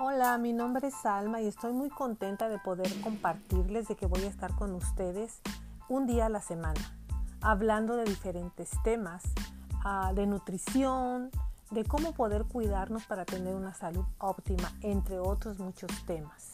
Hola, mi nombre es Salma y estoy muy contenta de poder compartirles de que voy a estar con ustedes un día a la semana, hablando de diferentes temas, ah, de nutrición, de cómo poder cuidarnos para tener una salud óptima, entre otros muchos temas.